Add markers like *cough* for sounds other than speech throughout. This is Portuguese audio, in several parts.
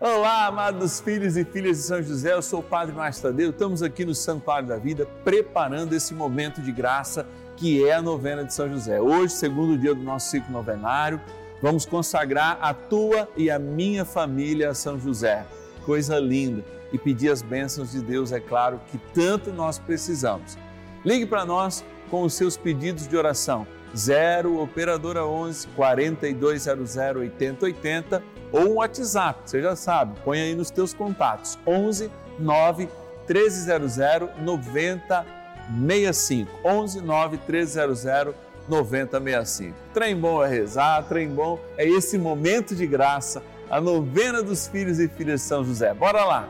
Olá, amados filhos e filhas de São José, eu sou o Padre Márcio estamos aqui no Santuário da Vida preparando esse momento de graça que é a novena de São José. Hoje, segundo dia do nosso ciclo novenário, vamos consagrar a tua e a minha família a São José. Coisa linda! E pedir as bênçãos de Deus, é claro, que tanto nós precisamos. Ligue para nós com os seus pedidos de oração. 0 Operadora 11 4200 8080 ou um WhatsApp, você já sabe, põe aí nos teus contatos, 11 9 1300 9065, 11 9 1300 9065. Trem bom é rezar, trem bom é esse momento de graça, a novena dos filhos e filhas de São José. Bora lá!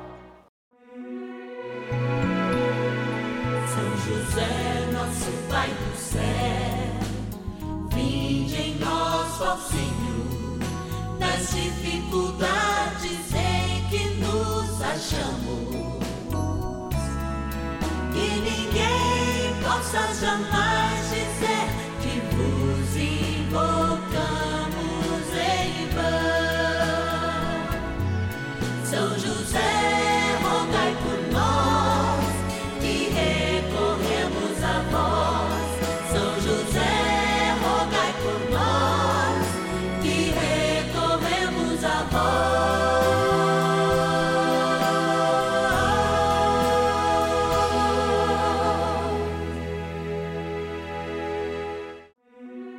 São José, ninguém possa jamais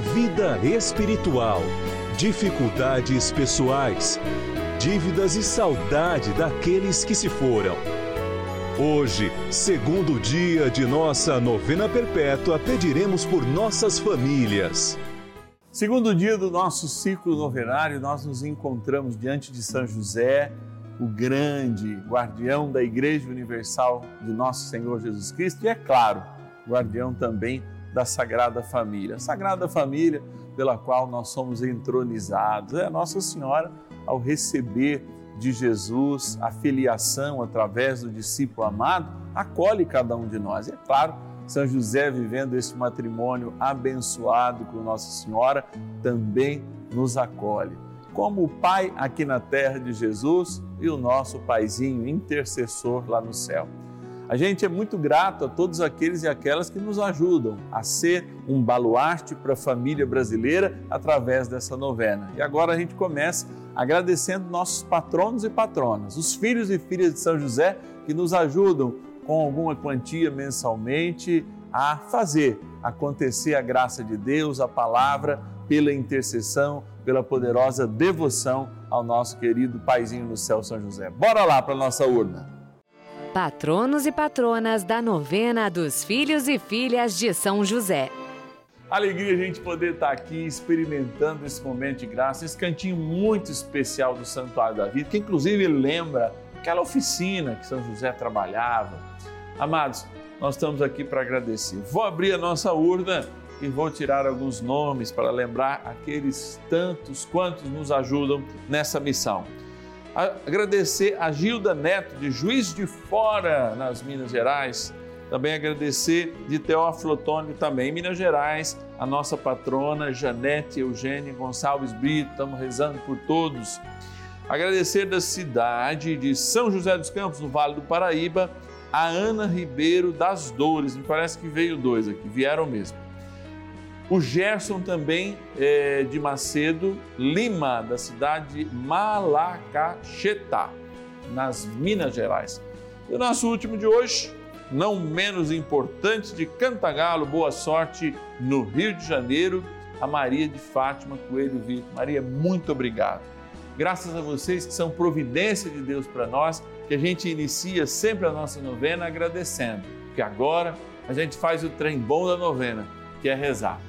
vida espiritual, dificuldades pessoais, dívidas e saudade daqueles que se foram. Hoje, segundo dia de nossa novena perpétua, pediremos por nossas famílias. Segundo dia do nosso ciclo novenário, nós nos encontramos diante de São José, o grande guardião da Igreja Universal de nosso Senhor Jesus Cristo, e é claro, guardião também da Sagrada Família. Sagrada Família pela qual nós somos entronizados. É Nossa Senhora, ao receber de Jesus a filiação através do discípulo amado, acolhe cada um de nós. É claro, São José, vivendo esse matrimônio abençoado com Nossa Senhora, também nos acolhe. Como o Pai aqui na terra de Jesus e o nosso Paizinho intercessor lá no céu. A gente é muito grato a todos aqueles e aquelas que nos ajudam a ser um baluarte para a família brasileira através dessa novena. E agora a gente começa agradecendo nossos patronos e patronas, os filhos e filhas de São José que nos ajudam com alguma quantia mensalmente a fazer acontecer a graça de Deus, a palavra, pela intercessão, pela poderosa devoção ao nosso querido Paizinho no céu, São José. Bora lá para a nossa urna patronos e patronas da novena dos filhos e filhas de São José. Alegria a gente poder estar aqui experimentando esse momento de graça, esse cantinho muito especial do Santuário da Vida, que inclusive lembra aquela oficina que São José trabalhava. Amados, nós estamos aqui para agradecer. Vou abrir a nossa urna e vou tirar alguns nomes para lembrar aqueles tantos quantos nos ajudam nessa missão. Agradecer a Gilda Neto, de Juiz de Fora, nas Minas Gerais. Também agradecer de Teófilo Otônio, também em Minas Gerais, a nossa patrona Janete Eugênia Gonçalves Brito. Estamos rezando por todos. Agradecer da cidade de São José dos Campos, no Vale do Paraíba, a Ana Ribeiro das Dores. Me parece que veio dois aqui, vieram mesmo o Gerson também é, de Macedo Lima, da cidade de Malacacheta, nas Minas Gerais. E o nosso último de hoje, não menos importante, de Cantagalo, boa sorte no Rio de Janeiro, a Maria de Fátima Coelho Vitor. Maria, muito obrigado. Graças a vocês que são providência de Deus para nós, que a gente inicia sempre a nossa novena agradecendo, porque agora a gente faz o trem bom da novena, que é rezar.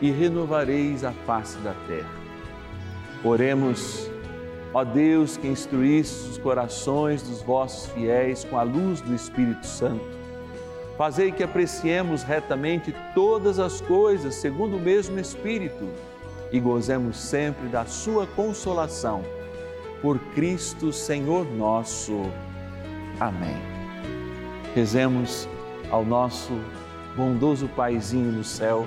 e renovareis a face da terra. Oremos Ó Deus que instruísse os corações dos vossos fiéis com a luz do Espírito Santo, fazei que apreciemos retamente todas as coisas segundo o mesmo Espírito e gozemos sempre da sua consolação. Por Cristo Senhor nosso. Amém. Rezemos ao nosso bondoso Paizinho no céu,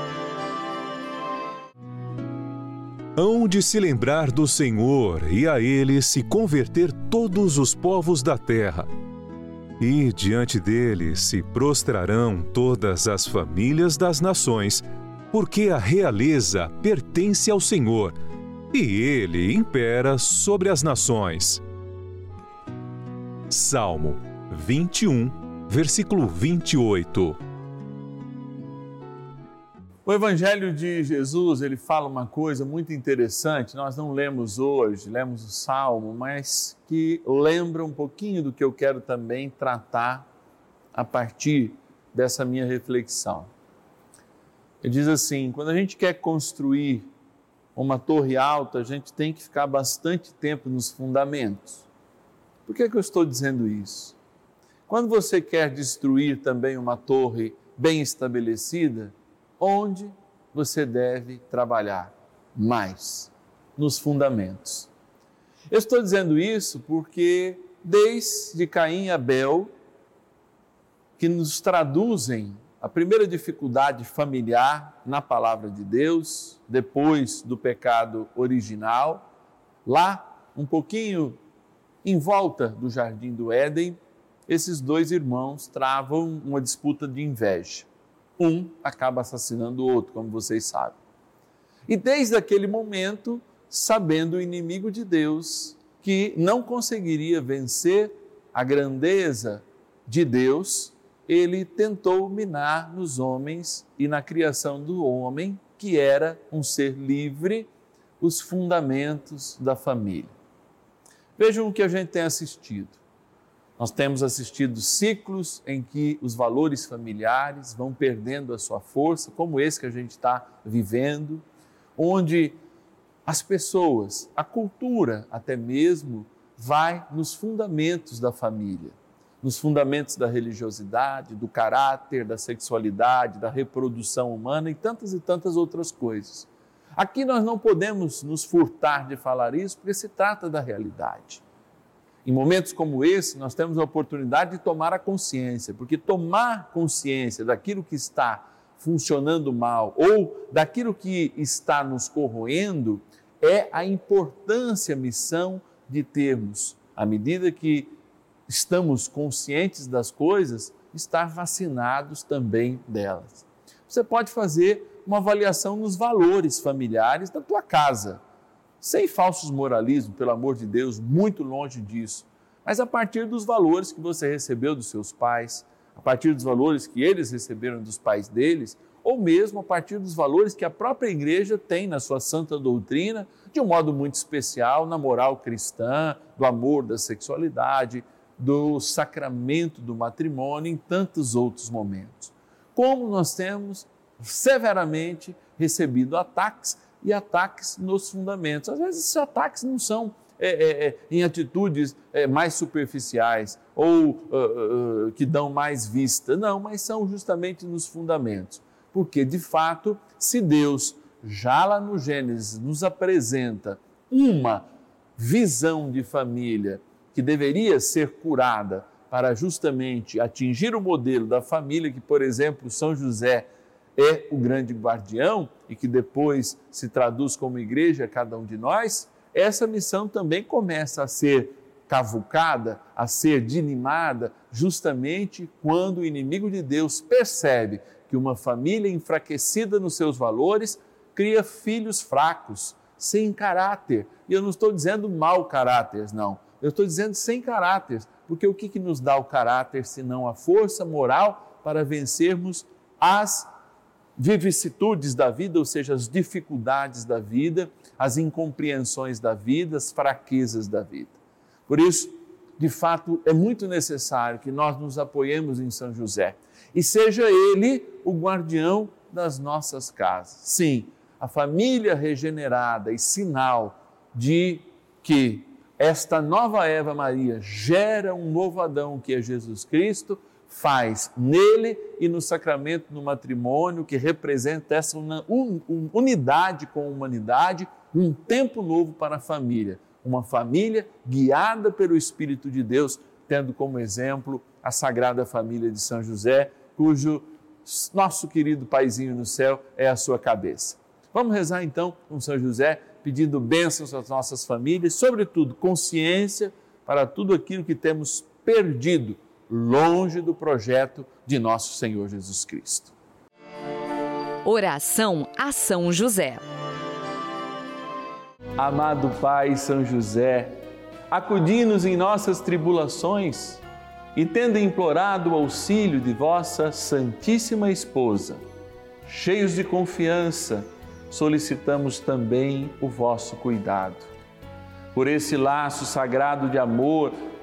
Hão de se lembrar do Senhor e a Ele se converter todos os povos da terra e diante dele se prostrarão todas as famílias das nações, porque a realeza pertence ao Senhor, e ele impera sobre as nações. Salmo 21, versículo 28. O Evangelho de Jesus, ele fala uma coisa muito interessante, nós não lemos hoje, lemos o Salmo, mas que lembra um pouquinho do que eu quero também tratar a partir dessa minha reflexão. Ele diz assim: quando a gente quer construir uma torre alta, a gente tem que ficar bastante tempo nos fundamentos. Por que, é que eu estou dizendo isso? Quando você quer destruir também uma torre bem estabelecida, onde você deve trabalhar mais nos fundamentos. Eu estou dizendo isso porque desde Caim e Abel, que nos traduzem a primeira dificuldade familiar na palavra de Deus, depois do pecado original, lá um pouquinho em volta do jardim do Éden, esses dois irmãos travam uma disputa de inveja um acaba assassinando o outro, como vocês sabem. E desde aquele momento, sabendo o inimigo de Deus que não conseguiria vencer a grandeza de Deus, ele tentou minar nos homens e na criação do homem, que era um ser livre, os fundamentos da família. Vejam o que a gente tem assistido. Nós temos assistido ciclos em que os valores familiares vão perdendo a sua força, como esse que a gente está vivendo, onde as pessoas, a cultura até mesmo, vai nos fundamentos da família, nos fundamentos da religiosidade, do caráter, da sexualidade, da reprodução humana e tantas e tantas outras coisas. Aqui nós não podemos nos furtar de falar isso porque se trata da realidade. Em momentos como esse, nós temos a oportunidade de tomar a consciência, porque tomar consciência daquilo que está funcionando mal ou daquilo que está nos corroendo é a importância, a missão de termos, à medida que estamos conscientes das coisas, estar vacinados também delas. Você pode fazer uma avaliação nos valores familiares da tua casa. Sem falsos moralismos, pelo amor de Deus, muito longe disso. Mas a partir dos valores que você recebeu dos seus pais, a partir dos valores que eles receberam dos pais deles, ou mesmo a partir dos valores que a própria igreja tem na sua santa doutrina, de um modo muito especial, na moral cristã, do amor, da sexualidade, do sacramento do matrimônio, em tantos outros momentos. Como nós temos severamente recebido ataques e ataques nos fundamentos. Às vezes, esses ataques não são é, é, é, em atitudes é, mais superficiais ou uh, uh, que dão mais vista, não, mas são justamente nos fundamentos. Porque, de fato, se Deus, já lá no Gênesis, nos apresenta uma visão de família que deveria ser curada para justamente atingir o modelo da família que, por exemplo, São José é o grande guardião e que depois se traduz como igreja cada um de nós, essa missão também começa a ser cavucada, a ser dinimada, justamente quando o inimigo de Deus percebe que uma família enfraquecida nos seus valores cria filhos fracos, sem caráter. E eu não estou dizendo mau caráter, não. Eu estou dizendo sem caráter, porque o que, que nos dá o caráter senão a força moral para vencermos as vicissitudes da vida, ou seja, as dificuldades da vida, as incompreensões da vida, as fraquezas da vida. Por isso, de fato, é muito necessário que nós nos apoiemos em São José e seja ele o guardião das nossas casas. Sim, a família regenerada e sinal de que esta nova Eva Maria gera um novo Adão que é Jesus Cristo, faz nele e no sacramento do matrimônio, que representa essa unidade com a humanidade, um tempo novo para a família, uma família guiada pelo Espírito de Deus, tendo como exemplo a Sagrada Família de São José, cujo nosso querido Paizinho no céu é a sua cabeça. Vamos rezar então com São José, pedindo bênçãos às nossas famílias, sobretudo consciência para tudo aquilo que temos perdido longe do projeto de nosso Senhor Jesus Cristo. Oração a São José. Amado Pai São José, acudi-nos em nossas tribulações e, tendo implorado o auxílio de vossa Santíssima Esposa, cheios de confiança, solicitamos também o vosso cuidado. Por esse laço sagrado de amor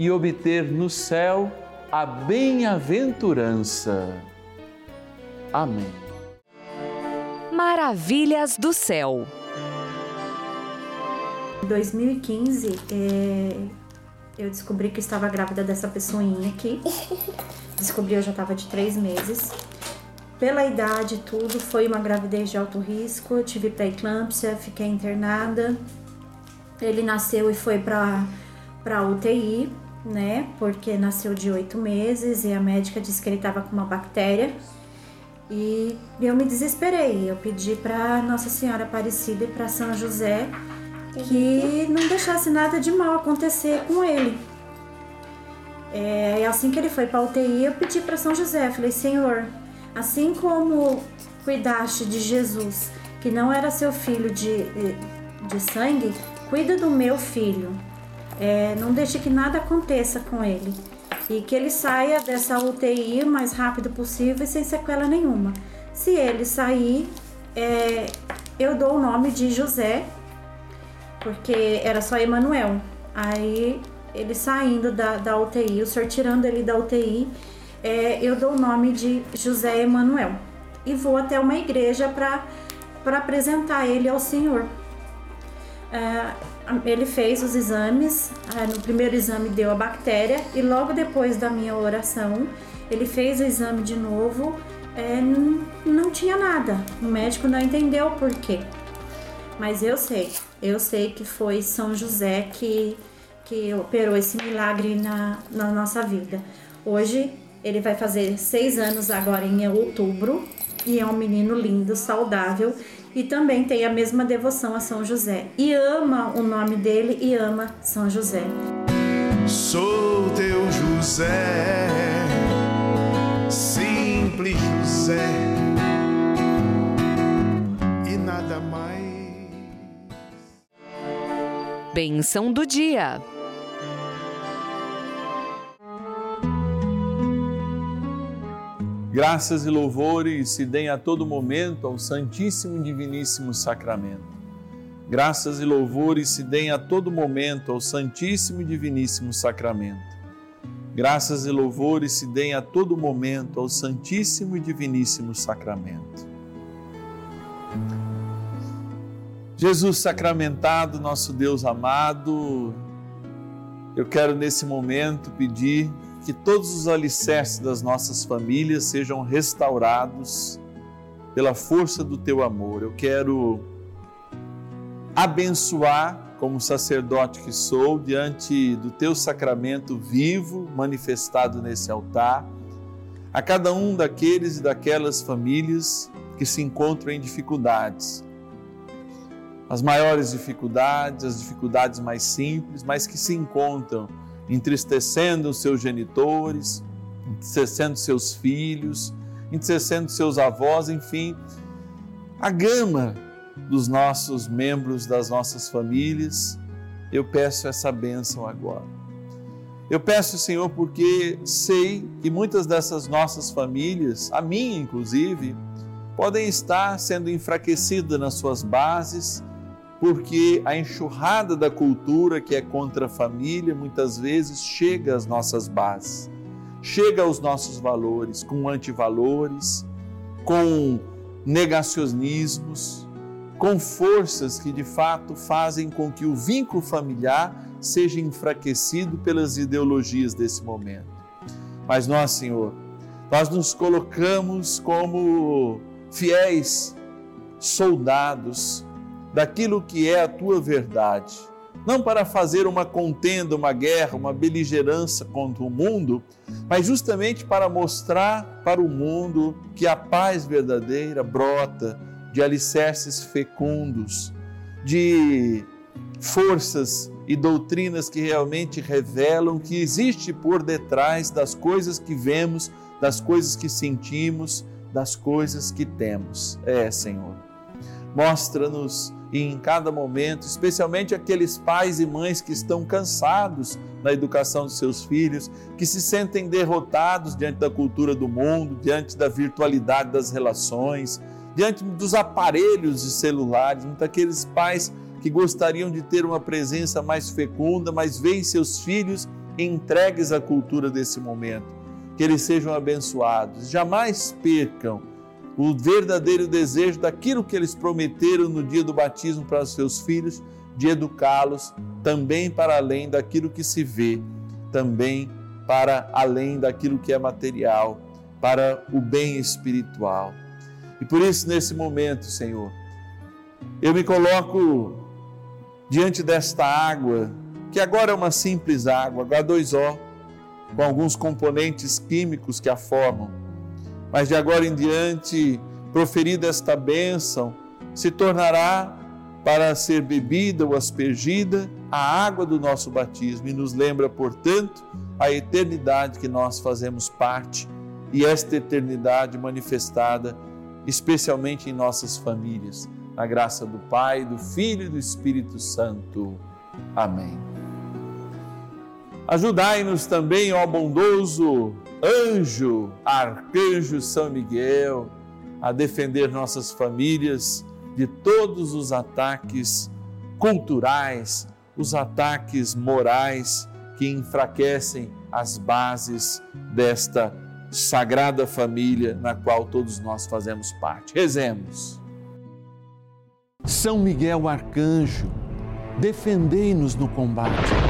e obter no céu a bem-aventurança. Amém. Maravilhas do Céu. Em 2015, é, eu descobri que estava grávida dessa pessoinha aqui. *laughs* Descobri eu já estava de três meses. Pela idade tudo, foi uma gravidez de alto risco. Eu tive pré-eclâmpsia, fiquei internada. Ele nasceu e foi para para UTI, né? Porque nasceu de oito meses e a médica disse que ele estava com uma bactéria E eu me desesperei. Eu pedi para Nossa Senhora Aparecida e para São José que não deixasse nada de mal acontecer com ele. É, assim que ele foi para UTI, eu pedi para São José, falei: Senhor, assim como cuidaste de Jesus, que não era seu filho de, de sangue, cuida do meu filho. É, não deixe que nada aconteça com ele e que ele saia dessa UTI o mais rápido possível e sem sequela nenhuma. Se ele sair, é, eu dou o nome de José, porque era só Emanuel. Aí ele saindo da, da UTI, o senhor tirando ele da UTI, é, eu dou o nome de José Emanuel e vou até uma igreja para apresentar ele ao Senhor. É, ele fez os exames, é, no primeiro exame deu a bactéria e logo depois da minha oração ele fez o exame de novo, é, não, não tinha nada. O médico não entendeu o porquê. Mas eu sei, eu sei que foi São José que, que operou esse milagre na, na nossa vida. Hoje ele vai fazer seis anos agora em outubro e é um menino lindo, saudável e também tem a mesma devoção a São José e ama o nome dele e ama São José. Sou teu José, simples José e nada mais. Benção do dia. Graças e louvores se deem a todo momento ao Santíssimo e Diviníssimo Sacramento. Graças e louvores se deem a todo momento ao Santíssimo e Diviníssimo Sacramento. Graças e louvores se deem a todo momento ao Santíssimo e Diviníssimo Sacramento. Jesus sacramentado, nosso Deus amado, eu quero nesse momento pedir que todos os alicerces das nossas famílias sejam restaurados pela força do teu amor. Eu quero abençoar, como sacerdote que sou, diante do teu sacramento vivo manifestado nesse altar, a cada um daqueles e daquelas famílias que se encontram em dificuldades. As maiores dificuldades, as dificuldades mais simples, mas que se encontram entristecendo seus genitores, entristecendo seus filhos, entristecendo seus avós, enfim, a gama dos nossos membros das nossas famílias. Eu peço essa bênção agora. Eu peço, Senhor, porque sei que muitas dessas nossas famílias, a minha inclusive, podem estar sendo enfraquecidas nas suas bases porque a enxurrada da cultura que é contra a família muitas vezes chega às nossas bases, chega aos nossos valores, com antivalores, com negacionismos, com forças que de fato fazem com que o vínculo familiar seja enfraquecido pelas ideologias desse momento. Mas nós, Senhor, nós nos colocamos como fiéis soldados daquilo que é a tua verdade. Não para fazer uma contenda, uma guerra, uma beligerância contra o mundo, mas justamente para mostrar para o mundo que a paz verdadeira brota de alicerces fecundos, de forças e doutrinas que realmente revelam que existe por detrás das coisas que vemos, das coisas que sentimos, das coisas que temos. É, Senhor. Mostra-nos em cada momento, especialmente aqueles pais e mães que estão cansados na educação dos seus filhos, que se sentem derrotados diante da cultura do mundo, diante da virtualidade das relações, diante dos aparelhos de celulares, muitos aqueles pais que gostariam de ter uma presença mais fecunda, mas veem seus filhos entregues à cultura desse momento. Que eles sejam abençoados, jamais percam o verdadeiro desejo daquilo que eles prometeram no dia do batismo para os seus filhos, de educá-los também para além daquilo que se vê, também para além daquilo que é material, para o bem espiritual. E por isso, nesse momento, Senhor, eu me coloco diante desta água, que agora é uma simples água, H2O, com alguns componentes químicos que a formam mas de agora em diante, proferida esta bênção, se tornará para ser bebida ou aspergida a água do nosso batismo e nos lembra, portanto, a eternidade que nós fazemos parte e esta eternidade manifestada especialmente em nossas famílias. Na graça do Pai, do Filho e do Espírito Santo. Amém. Ajudai-nos também, ó bondoso anjo, arcanjo São Miguel, a defender nossas famílias de todos os ataques culturais, os ataques morais que enfraquecem as bases desta sagrada família na qual todos nós fazemos parte. Rezemos. São Miguel Arcanjo, defendei-nos no combate.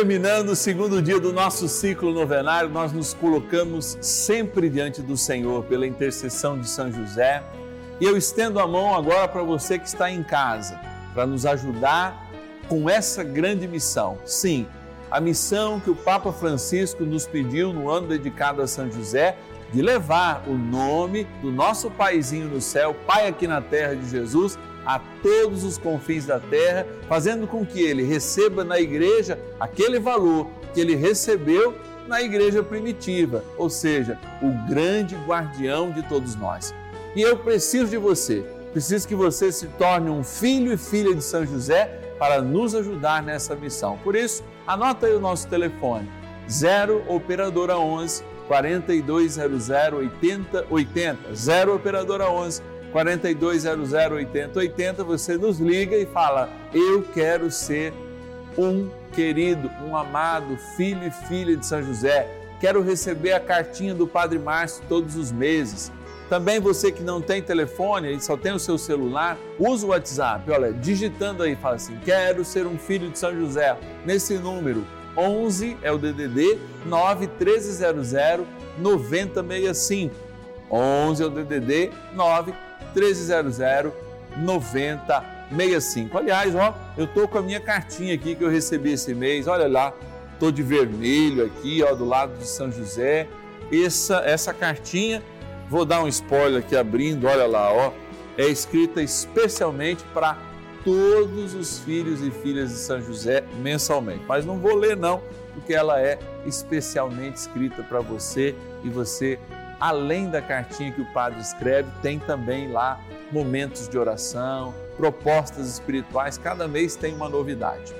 Terminando o segundo dia do nosso ciclo novenário, nós nos colocamos sempre diante do Senhor pela intercessão de São José. E eu estendo a mão agora para você que está em casa, para nos ajudar com essa grande missão. Sim, a missão que o Papa Francisco nos pediu no ano dedicado a São José, de levar o nome do nosso paizinho no céu, Pai aqui na terra de Jesus, a todos os confins da terra, fazendo com que ele receba na igreja aquele valor que ele recebeu na igreja primitiva, ou seja, o grande guardião de todos nós. E eu preciso de você, preciso que você se torne um filho e filha de São José para nos ajudar nessa missão. Por isso, anota aí o nosso telefone: 0 operadora 11 4200 8080. 0 operadora 11 4200 8080. Você nos liga e fala: "Eu quero ser um querido, um amado filho e filha de São José. Quero receber a cartinha do Padre Márcio todos os meses." Também você que não tem telefone e só tem o seu celular, usa o WhatsApp. Olha, digitando aí, fala assim: quero ser um filho de São José. Nesse número, 11 é o DDD 91300 9065. 11 é o DDD 91300 9065. Aliás, ó, eu tô com a minha cartinha aqui que eu recebi esse mês. Olha lá, tô de vermelho aqui, ó, do lado de São José. Essa essa cartinha Vou dar um spoiler aqui abrindo, olha lá, ó. É escrita especialmente para todos os filhos e filhas de São José mensalmente. Mas não vou ler não, porque ela é especialmente escrita para você e você, além da cartinha que o padre escreve, tem também lá momentos de oração, propostas espirituais, cada mês tem uma novidade.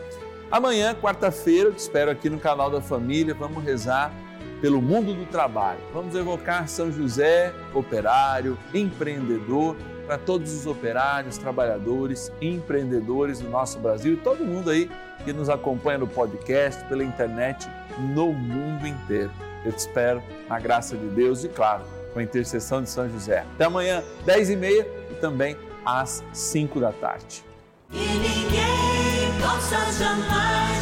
Amanhã, quarta-feira, te espero aqui no canal da família, vamos rezar pelo mundo do trabalho. Vamos evocar São José, operário, empreendedor, para todos os operários, trabalhadores, empreendedores do nosso Brasil e todo mundo aí que nos acompanha no podcast, pela internet, no mundo inteiro. Eu te espero na graça de Deus e, claro, com a intercessão de São José. Até amanhã, 10h30 e também às 5 da tarde. E ninguém possa jamais